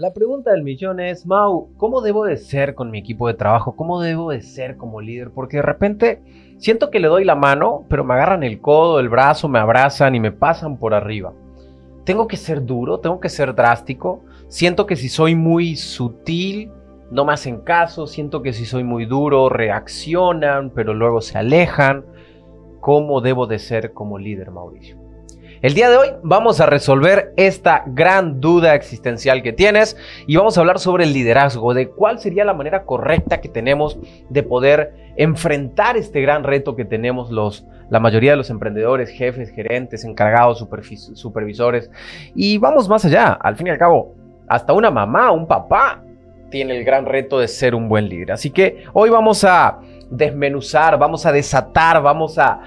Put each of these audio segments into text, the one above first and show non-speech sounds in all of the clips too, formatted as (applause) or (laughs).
La pregunta del millón es, Mau, ¿cómo debo de ser con mi equipo de trabajo? ¿Cómo debo de ser como líder? Porque de repente siento que le doy la mano, pero me agarran el codo, el brazo, me abrazan y me pasan por arriba. Tengo que ser duro, tengo que ser drástico. Siento que si soy muy sutil, no me hacen caso. Siento que si soy muy duro, reaccionan, pero luego se alejan. ¿Cómo debo de ser como líder, Mauricio? El día de hoy vamos a resolver esta gran duda existencial que tienes y vamos a hablar sobre el liderazgo, de cuál sería la manera correcta que tenemos de poder enfrentar este gran reto que tenemos los, la mayoría de los emprendedores, jefes, gerentes, encargados, supervisores. Y vamos más allá, al fin y al cabo, hasta una mamá, un papá tiene el gran reto de ser un buen líder. Así que hoy vamos a desmenuzar, vamos a desatar, vamos a,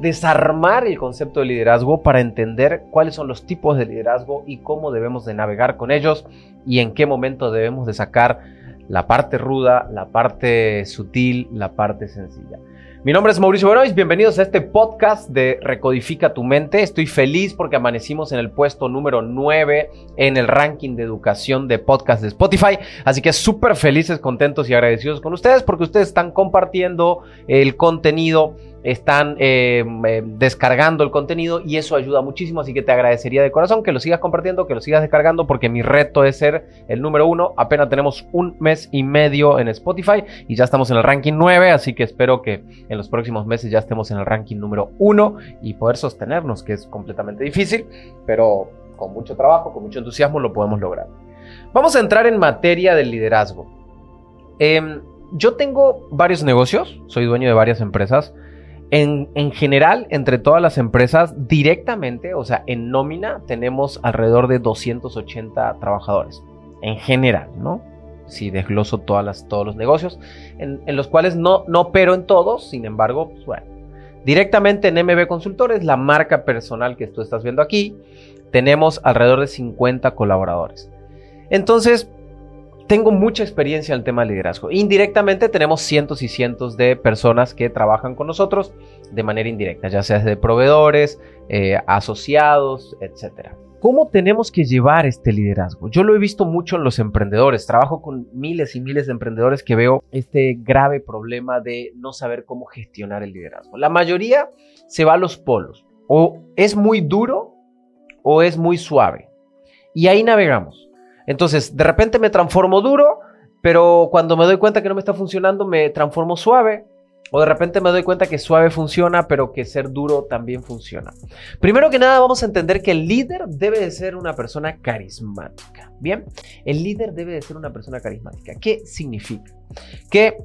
desarmar el concepto de liderazgo para entender cuáles son los tipos de liderazgo y cómo debemos de navegar con ellos y en qué momento debemos de sacar la parte ruda, la parte sutil, la parte sencilla. Mi nombre es Mauricio Benois, bienvenidos a este podcast de Recodifica tu mente. Estoy feliz porque amanecimos en el puesto número 9 en el ranking de educación de podcast de Spotify. Así que súper felices, contentos y agradecidos con ustedes porque ustedes están compartiendo el contenido están eh, eh, descargando el contenido y eso ayuda muchísimo, así que te agradecería de corazón que lo sigas compartiendo, que lo sigas descargando, porque mi reto es ser el número uno. Apenas tenemos un mes y medio en Spotify y ya estamos en el ranking 9, así que espero que en los próximos meses ya estemos en el ranking número uno y poder sostenernos, que es completamente difícil, pero con mucho trabajo, con mucho entusiasmo lo podemos lograr. Vamos a entrar en materia del liderazgo. Em, yo tengo varios negocios, soy dueño de varias empresas. En, general, entre todas las empresas, directamente, o sea, en nómina, tenemos alrededor de 280 trabajadores. En general, ¿no? Si desgloso todas las, todos los negocios, en, los cuales no, no opero en todos, sin embargo, pues bueno. Directamente en MB Consultores, la marca personal que tú estás viendo aquí, tenemos alrededor de 50 colaboradores. Entonces, tengo mucha experiencia en el tema de liderazgo. Indirectamente tenemos cientos y cientos de personas que trabajan con nosotros de manera indirecta, ya sea de proveedores, eh, asociados, etc. ¿Cómo tenemos que llevar este liderazgo? Yo lo he visto mucho en los emprendedores. Trabajo con miles y miles de emprendedores que veo este grave problema de no saber cómo gestionar el liderazgo. La mayoría se va a los polos. O es muy duro o es muy suave. Y ahí navegamos. Entonces, de repente me transformo duro, pero cuando me doy cuenta que no me está funcionando, me transformo suave. O de repente me doy cuenta que suave funciona, pero que ser duro también funciona. Primero que nada, vamos a entender que el líder debe de ser una persona carismática. Bien, el líder debe de ser una persona carismática. ¿Qué significa? Que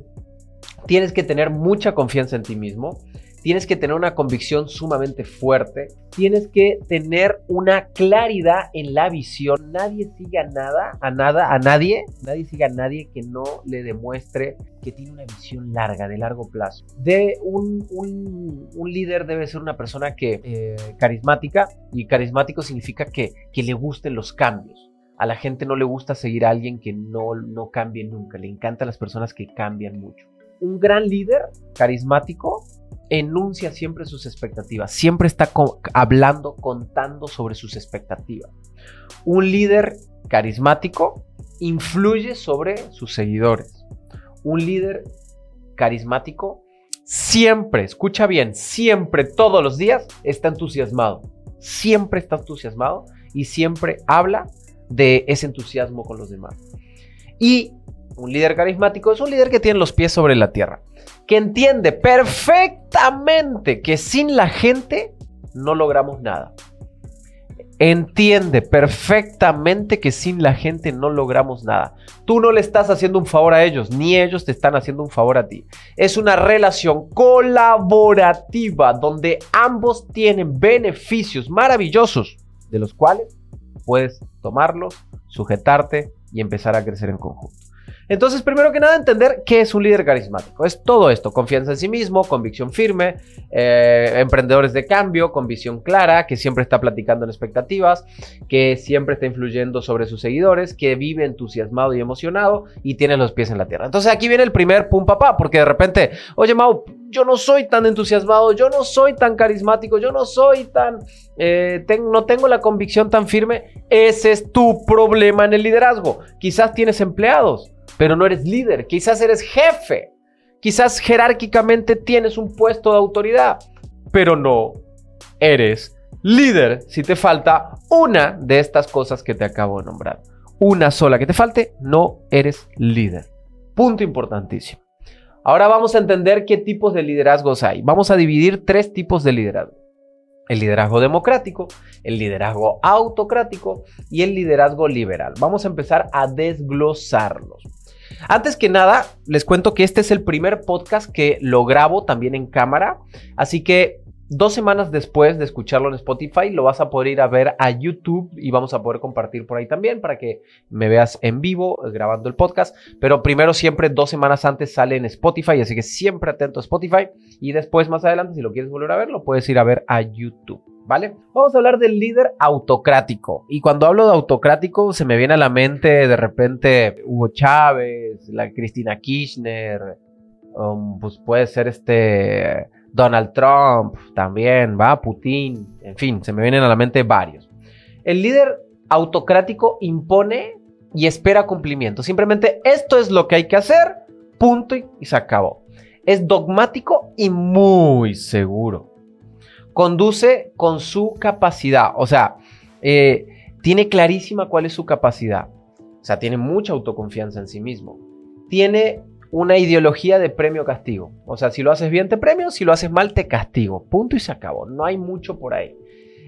tienes que tener mucha confianza en ti mismo, tienes que tener una convicción sumamente fuerte, tienes que tener una claridad en la visión. Nadie siga nada, a nada, a nadie, nadie siga a nadie que no le demuestre que tiene una visión larga, de largo plazo. De un, líder debe ser una persona que eh, carismática y carismático significa que, que le gusten los cambios. A la gente no le gusta seguir a alguien que no, no cambie nunca. Le encantan las personas que cambian mucho. Un gran líder carismático enuncia siempre sus expectativas, siempre está hablando, contando sobre sus expectativas. Un líder carismático influye sobre sus seguidores. Un líder carismático siempre, escucha bien, siempre, todos los días está entusiasmado. Siempre está entusiasmado y siempre habla de ese entusiasmo con los demás. Y un líder carismático es un líder que tiene los pies sobre la tierra que entiende perfectamente que sin la gente no logramos nada. Entiende perfectamente que sin la gente no logramos nada. Tú no le estás haciendo un favor a ellos, ni ellos te están haciendo un favor a ti. Es una relación colaborativa donde ambos tienen beneficios maravillosos, de los cuales puedes tomarlos, sujetarte y empezar a crecer en conjunto. Entonces, primero que nada, entender qué es un líder carismático. Es todo esto, confianza en sí mismo, convicción firme, eh, emprendedores de cambio, con visión clara, que siempre está platicando en expectativas, que siempre está influyendo sobre sus seguidores, que vive entusiasmado y emocionado y tiene los pies en la tierra. Entonces, aquí viene el primer pum papá, porque de repente, oye Mau, yo no soy tan entusiasmado, yo no soy tan carismático, yo no soy tan, eh, no tengo la convicción tan firme, ese es tu problema en el liderazgo. Quizás tienes empleados, pero no eres líder, quizás eres jefe, quizás jerárquicamente tienes un puesto de autoridad, pero no eres líder si te falta una de estas cosas que te acabo de nombrar. Una sola que te falte, no eres líder. Punto importantísimo. Ahora vamos a entender qué tipos de liderazgos hay. Vamos a dividir tres tipos de liderazgo. El liderazgo democrático, el liderazgo autocrático y el liderazgo liberal. Vamos a empezar a desglosarlos. Antes que nada, les cuento que este es el primer podcast que lo grabo también en cámara, así que Dos semanas después de escucharlo en Spotify, lo vas a poder ir a ver a YouTube y vamos a poder compartir por ahí también para que me veas en vivo eh, grabando el podcast. Pero primero siempre dos semanas antes sale en Spotify, así que siempre atento a Spotify. Y después más adelante, si lo quieres volver a ver, lo puedes ir a ver a YouTube. ¿Vale? Vamos a hablar del líder autocrático. Y cuando hablo de autocrático, se me viene a la mente de repente Hugo Chávez, la Cristina Kirchner, um, pues puede ser este Donald Trump también, va, Putin, en fin, se me vienen a la mente varios. El líder autocrático impone y espera cumplimiento. Simplemente esto es lo que hay que hacer, punto y, se acabó. Es dogmático y muy seguro. Conduce con su capacidad, o sea, eh, tiene clarísima cuál es su capacidad. O sea, tiene mucha autoconfianza en sí mismo. Tiene una ideología de premio-castigo. O sea, si lo haces bien te premio, si lo haces mal te castigo. Punto y se acabó. No hay mucho por ahí.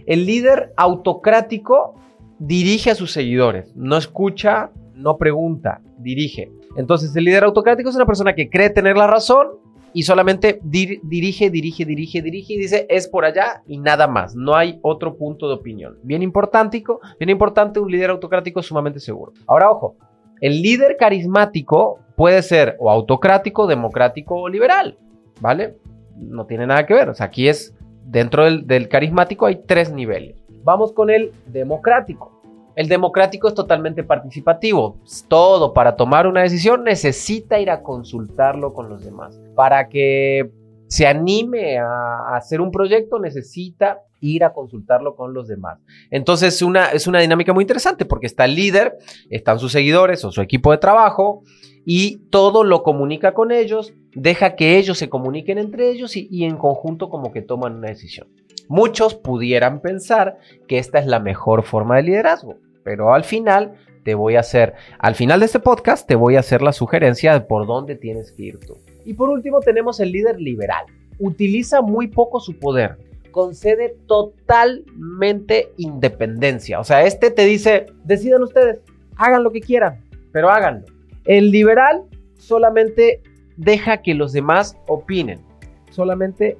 El líder autocrático dirige a sus seguidores. No escucha, no pregunta, dirige. Entonces el líder autocrático es una persona que cree tener la razón y solamente dirige, dirige, dirige, dirige y dice es por allá y nada más. No hay otro punto de opinión. Bien importante, bien importante, un líder autocrático sumamente seguro. Ahora, ojo, el líder carismático puede ser o autocrático, democrático o liberal, ¿vale? No tiene nada que ver. O sea, aquí es, dentro del, carismático hay tres niveles. Vamos con el democrático. El democrático es totalmente participativo. Todo para tomar una decisión necesita ir a consultarlo con los demás. Para que se anime a hacer un proyecto necesita ir a consultarlo con los demás. Entonces una, es una dinámica muy interesante porque está el líder, están sus seguidores o su equipo de trabajo y todo lo comunica con ellos, deja que ellos se comuniquen entre ellos y, y en conjunto como que toman una decisión. Muchos pudieran pensar que esta es la mejor forma de liderazgo, pero al final te voy a hacer, al final de este podcast te voy a hacer la sugerencia de por dónde tienes que ir tú. Y por último tenemos el líder liberal. Utiliza muy poco su poder, concede totalmente independencia. O sea, este te dice, decidan ustedes, hagan lo que quieran, pero háganlo. El liberal solamente deja que los demás opinen. Solamente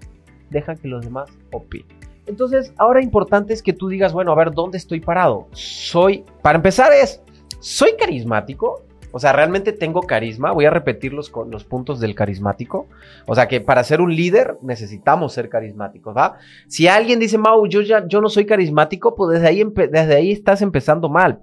deja que los demás opinen. Entonces, ahora importante es que tú digas, bueno, a ver, ¿dónde estoy parado? Soy, para empezar es, ¿soy carismático? O sea, realmente tengo carisma. Voy a repetir los, los puntos del carismático. O sea, que para ser un líder necesitamos ser carismáticos, ¿va? Si alguien dice, Mau, yo ya yo no soy carismático, pues desde ahí, desde ahí estás empezando mal.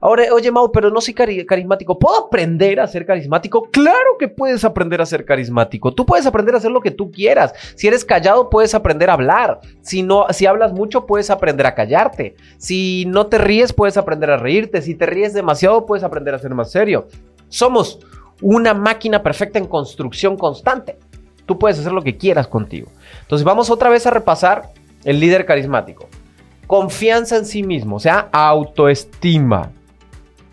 Ahora, oye, Mau, pero no soy carismático. ¿Puedo aprender a ser carismático? Claro que puedes aprender a ser carismático. Tú puedes aprender a hacer lo que tú quieras. Si eres callado, puedes aprender a hablar. Si, no, si hablas mucho, puedes aprender a callarte. Si no te ríes, puedes aprender a reírte. Si te ríes demasiado, puedes aprender a ser más serio. Somos una máquina perfecta en construcción constante. Tú puedes hacer lo que quieras contigo. Entonces vamos otra vez a repasar el líder carismático. Confianza en sí mismo, o sea, autoestima.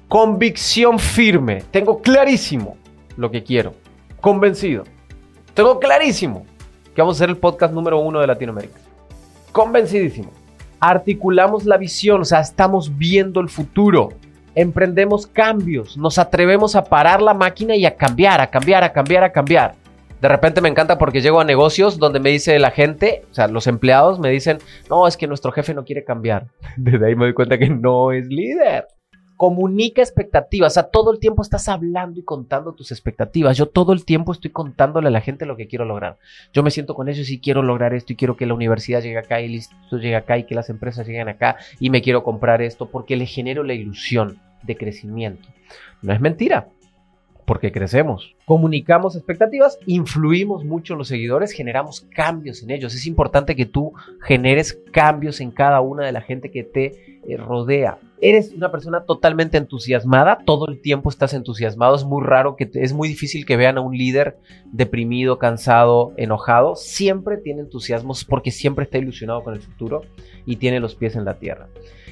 Convicción firme. Tengo clarísimo lo que quiero. Convencido. Tengo clarísimo que vamos a ser el podcast número uno de Latinoamérica. Convencidísimo. Articulamos la visión, o sea, estamos viendo el futuro emprendemos cambios, nos atrevemos a parar la máquina y a cambiar, a cambiar, a cambiar, a cambiar. De repente me encanta porque llego a negocios donde me dice la gente, o sea, los empleados me dicen, no, es que nuestro jefe no quiere cambiar. (laughs) Desde ahí me doy cuenta que no es líder comunica expectativas. O sea, todo el tiempo estás hablando y contando tus expectativas. Yo todo el tiempo estoy contándole a la gente lo que quiero lograr. Yo me siento con ellos y quiero lograr esto y quiero que la universidad llegue acá y el llegue acá y que las empresas lleguen acá y me quiero comprar esto porque le genero la ilusión de crecimiento. No es mentira. porque crecemos. Comunicamos expectativas, influimos mucho en los seguidores, generamos cambios en ellos. Es importante que tú generes cambios en cada una de la gente que te eh, rodea. Eres una persona totalmente entusiasmada, todo el tiempo estás entusiasmado, es muy raro que es muy difícil que vean a un líder deprimido, cansado, enojado, siempre tiene entusiasmos porque siempre está ilusionado con el futuro y tiene los pies en la tierra.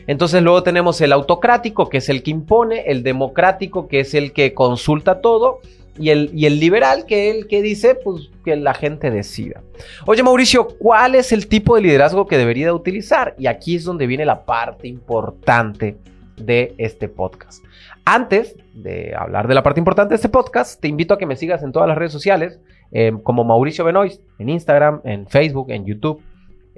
Entonces luego tenemos el autocrático, que es el que impone, el democrático, que es el que consulta todo, y el, y el liberal, que el que dice pues, que la gente decida. Oye Mauricio, ¿cuál es el tipo de liderazgo que debería utilizar? Y aquí es donde viene la parte importante de este podcast. Antes de hablar de la parte importante de este podcast, te invito a que me sigas en todas las redes sociales, eh, como Mauricio Benoist, en Instagram, en Facebook, en YouTube.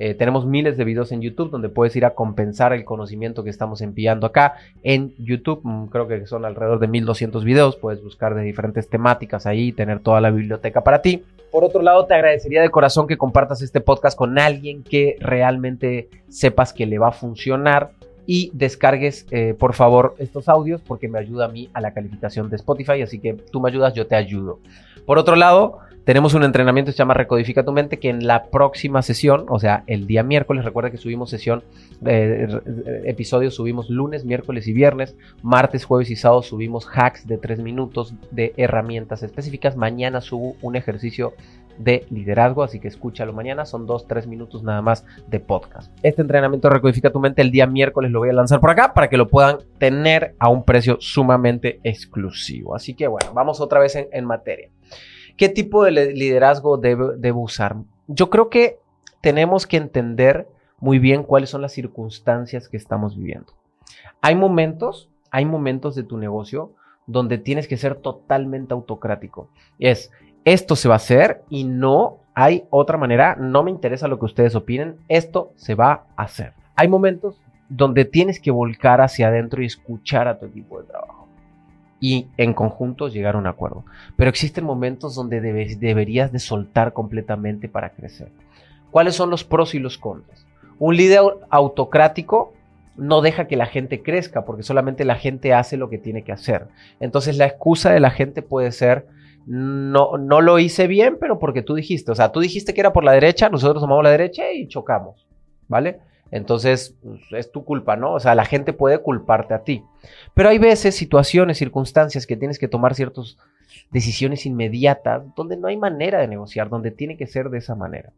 Eh, tenemos miles de videos en YouTube donde puedes ir a compensar el conocimiento que estamos enviando acá en YouTube. Mm, creo que son alrededor de 1200 videos. Puedes buscar de diferentes temáticas ahí y tener toda la biblioteca para ti. Por otro lado, te agradecería de corazón que compartas este podcast con alguien que realmente sepas que le va a funcionar y descargues eh, por favor estos audios porque me ayuda a mí a la calificación de Spotify, así que tú me ayudas, yo te ayudo. Por otro lado, tenemos un entrenamiento que se llama Recodifica tu mente, que en la próxima sesión, o sea, el día miércoles, recuerda que subimos sesión, eh, episodios subimos lunes, miércoles y viernes, martes, jueves y sábado subimos hacks de tres minutos de herramientas específicas, mañana subo un ejercicio de liderazgo, así que escúchalo mañana, son dos, tres minutos nada más de podcast. Este entrenamiento Recodifica tu mente el día miércoles lo voy a lanzar por acá para que lo puedan tener a un precio sumamente exclusivo. Así que bueno, vamos otra vez en materia. ¿Qué tipo de liderazgo debo, usar? Yo creo que tenemos que entender muy bien cuáles son las circunstancias que estamos viviendo. Hay momentos, hay momentos de tu negocio donde tienes que ser totalmente autocrático. Es, esto se va a hacer y no hay otra manera, no me interesa lo que ustedes opinen, esto se va a hacer. Hay momentos donde tienes que volcar hacia adentro y escuchar a tu equipo de trabajo y en conjunto llegar a un acuerdo. Pero existen momentos donde deberías de soltar completamente para crecer. ¿Cuáles son los pros y los contras? Un líder autocrático no deja que la gente crezca porque solamente la gente hace lo que tiene que hacer. Entonces la excusa de la gente puede ser no, no lo hice bien, pero porque tú dijiste, o sea, tú dijiste que era por la derecha, nosotros tomamos la derecha y chocamos, ¿vale? Entonces, pues, es tu culpa, ¿no? O sea, la gente puede culparte a ti. Pero hay veces, situaciones, circunstancias que tienes que tomar ciertas decisiones inmediatas donde no hay manera de negociar, donde tiene que ser de esa manera.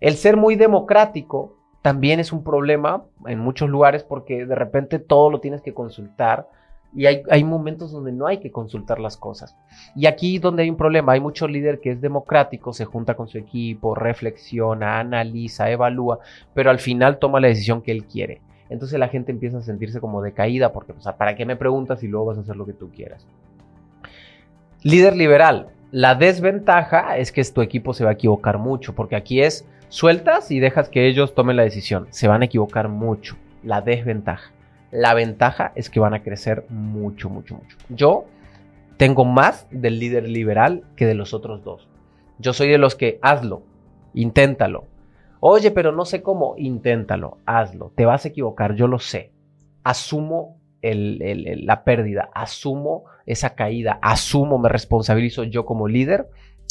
El ser muy democrático también es un problema en muchos lugares porque de repente todo lo tienes que consultar y hay, momentos donde no hay que consultar las cosas. Y aquí donde hay un problema, hay mucho líder que es democrático, se junta con su equipo, reflexiona, analiza, evalúa, pero al final toma la decisión que él quiere. Entonces la gente empieza a sentirse como decaída porque, o sea, ¿para qué me preguntas si luego vas a hacer lo que tú quieras? Líder liberal. La desventaja es que tu equipo se va a equivocar mucho, porque aquí es sueltas y dejas que ellos tomen la decisión. Se van a equivocar mucho. La desventaja. La ventaja es que van a crecer mucho, mucho, mucho. Yo tengo más del líder liberal que de los otros dos. Yo soy de los que hazlo, inténtalo. Oye, pero no sé cómo, inténtalo, hazlo. Te vas a equivocar, yo lo sé. Asumo la pérdida, asumo esa caída, asumo, me responsabilizo yo como líder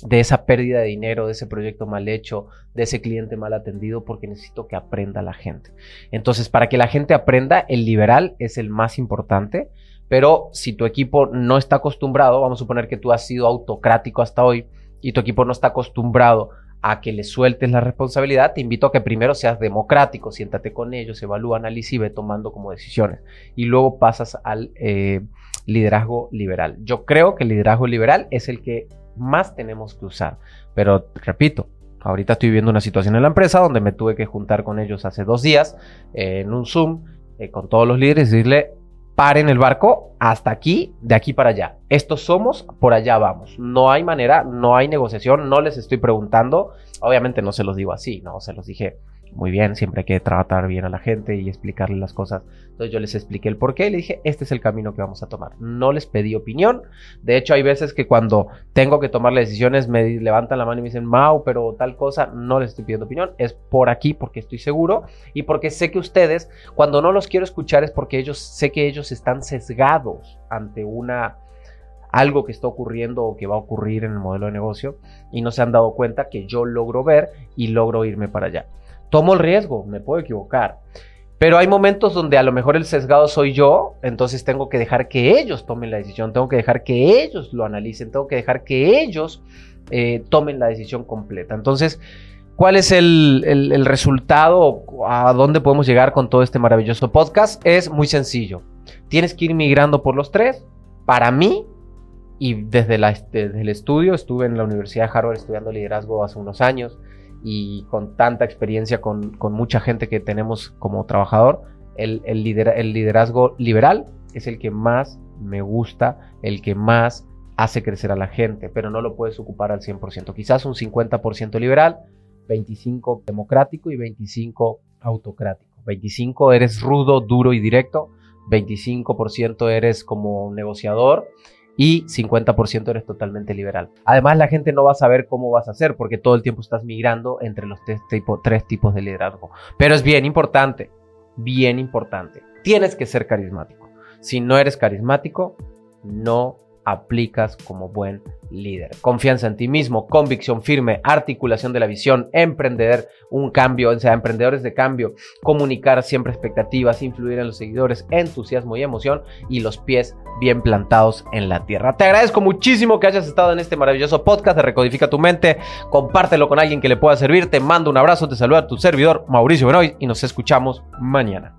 de esa pérdida de dinero, de ese proyecto mal hecho, de ese cliente mal atendido, porque necesito que aprenda la gente. Entonces, para que la gente aprenda, el liberal es el más importante, pero si tu equipo no está acostumbrado, vamos a suponer que tú has sido autocrático hasta hoy y tu equipo no está acostumbrado a que le sueltes la responsabilidad, te invito a que primero seas democrático, siéntate con ellos, evalúa, analiza y ve tomando como decisiones. Y luego pasas al eh, liderazgo liberal. Yo creo que el liderazgo liberal es el que más tenemos que usar. Pero repito, ahorita estoy viviendo una situación en la empresa donde me tuve que juntar con ellos hace dos días eh, en un Zoom eh, con todos los líderes y decirle, paren el barco hasta aquí, de aquí para allá. Estos somos, por allá vamos. No hay manera, no hay negociación, no les estoy preguntando. Obviamente no se los digo así, no, se los dije muy bien, siempre hay que tratar bien a la gente y explicarle las cosas. Entonces yo les expliqué el por qué y le dije, este es el camino que vamos a tomar. No les pedí opinión. De hecho, hay veces que cuando tengo que tomar decisiones me levantan la mano y me dicen, Mau, pero tal cosa, no les estoy pidiendo opinión. Es por aquí porque estoy seguro y porque sé que ustedes, cuando no los quiero escuchar es porque ellos, sé que ellos están sesgados ante una algo que está ocurriendo o que va a ocurrir en el modelo de negocio y no se han dado cuenta que yo logro ver y logro irme para allá. Tomo el riesgo, me puedo equivocar. Pero hay momentos donde a lo mejor el sesgado soy yo, entonces tengo que dejar que ellos tomen la decisión, tengo que dejar que ellos lo analicen, tengo que dejar que ellos eh, tomen la decisión completa. Entonces, ¿cuál es el, el resultado? ¿A dónde podemos llegar con todo este maravilloso podcast? Es muy sencillo. Tienes que ir migrando por los tres. Para mí, y desde, la, desde el estudio, estuve en la Universidad de Harvard estudiando liderazgo hace unos años y con tanta experiencia con, con mucha gente que tenemos como trabajador, el, el, el liderazgo liberal es el que más me gusta, el que más hace crecer a la gente, pero no lo puedes ocupar al 100%. Quizás un 50% liberal, 25% democrático y 25% autocrático. 25% eres rudo, duro y directo, 25% eres como negociador y 50% eres totalmente liberal. Además, la gente no va a saber cómo vas a hacer porque todo el tiempo estás migrando entre los tres, tres tipos de liderazgo. Pero es bien importante, bien importante. Tienes que ser carismático. Si no eres carismático, no aplicas como buen líder. Confianza en ti mismo, convicción firme, articulación de la visión, emprender un cambio, o sea, emprendedores de cambio, comunicar siempre expectativas, influir en los seguidores, entusiasmo y emoción y los pies bien plantados en la tierra. Te agradezco muchísimo que hayas estado en este maravilloso podcast de Recodifica tu mente. Compártelo con alguien que le pueda servir. Te mando un abrazo, te saluda tu servidor Mauricio Benoy y nos escuchamos mañana.